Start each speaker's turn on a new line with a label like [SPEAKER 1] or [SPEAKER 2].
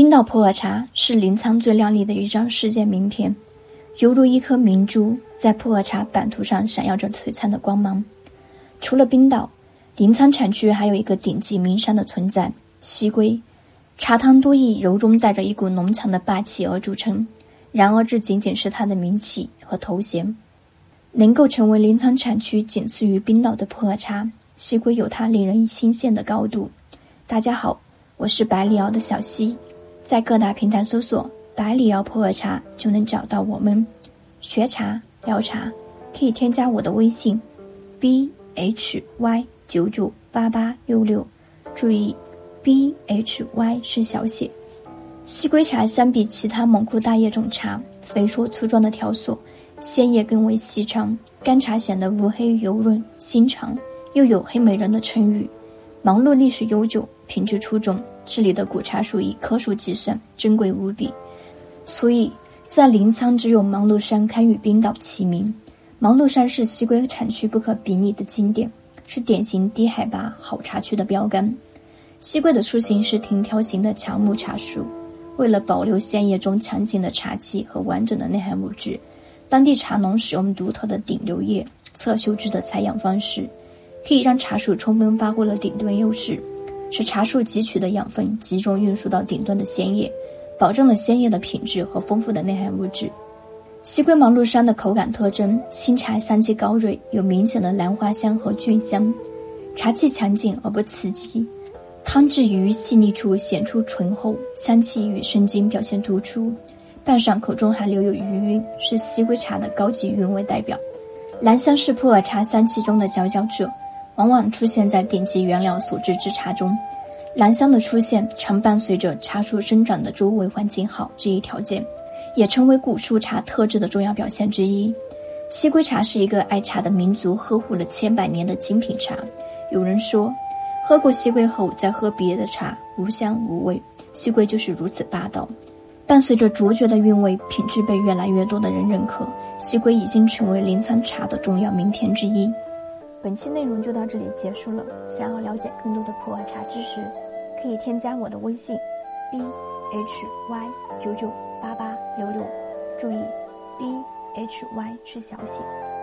[SPEAKER 1] 冰岛普洱茶是临沧最亮丽的一张世界名片，犹如一颗明珠在普洱茶版图上闪耀着璀璨的光芒。除了冰岛，临沧产区还有一个顶级名山的存在——西归。茶汤多以柔中带着一股浓强的霸气而著称，然而这仅仅是它的名气和头衔。能够成为临沧产区仅次于冰岛的普洱茶，西归有它令人心羡的高度。大家好，我是百里瑶的小溪，在各大平台搜索“百里瑶普洱茶”就能找到我们。学茶聊茶，可以添加我的微信：b h y 九九八八六六，注意。B H Y 是小写。西归茶相比其他蒙古大叶种茶，肥硕粗壮的条索，鲜叶更为细长，干茶显得乌黑油润、心长，又有“黑美人”的称誉。芒路历史悠久，品质出众，这里的古茶树以棵数计算，珍贵无比。所以在临沧，只有芒路山堪与冰岛齐名。芒路山是西归产区不可比拟的经典，是典型低海拔好茶区的标杆。西归的树形是亭条形的乔木茶树，为了保留鲜叶中强劲的茶气和完整的内涵物质，当地茶农使用独特的顶流叶侧修枝的采养方式，可以让茶树充分发挥了顶端优势，使茶树汲取的养分集中运输到顶端的鲜叶，保证了鲜叶的品质和丰富的内涵物质。西归芒路山的口感特征：新茶香气高锐，有明显的兰花香和菌香，茶气强劲而不刺激。汤质于细腻处显出醇厚，香气与生津表现突出，半晌口中还留有余韵，是西归茶的高级韵味代表。兰香是普洱茶香气中的佼佼者，往往出现在顶级原料所制之茶中。兰香的出现常伴随着茶树生长的周围环境好这一条件，也成为古树茶特质的重要表现之一。西归茶是一个爱茶的民族呵护了千百年的精品茶。有人说。喝过西归后，再喝别的茶，无香无味。西归就是如此霸道。伴随着卓绝的韵味，品质被越来越多的人认可，西归已经成为临沧茶的重要名片之一。本期内容就到这里结束了。想要了解更多的普洱茶知识，可以添加我的微信：b h y 九九八八六六。注意，b h y 是小写。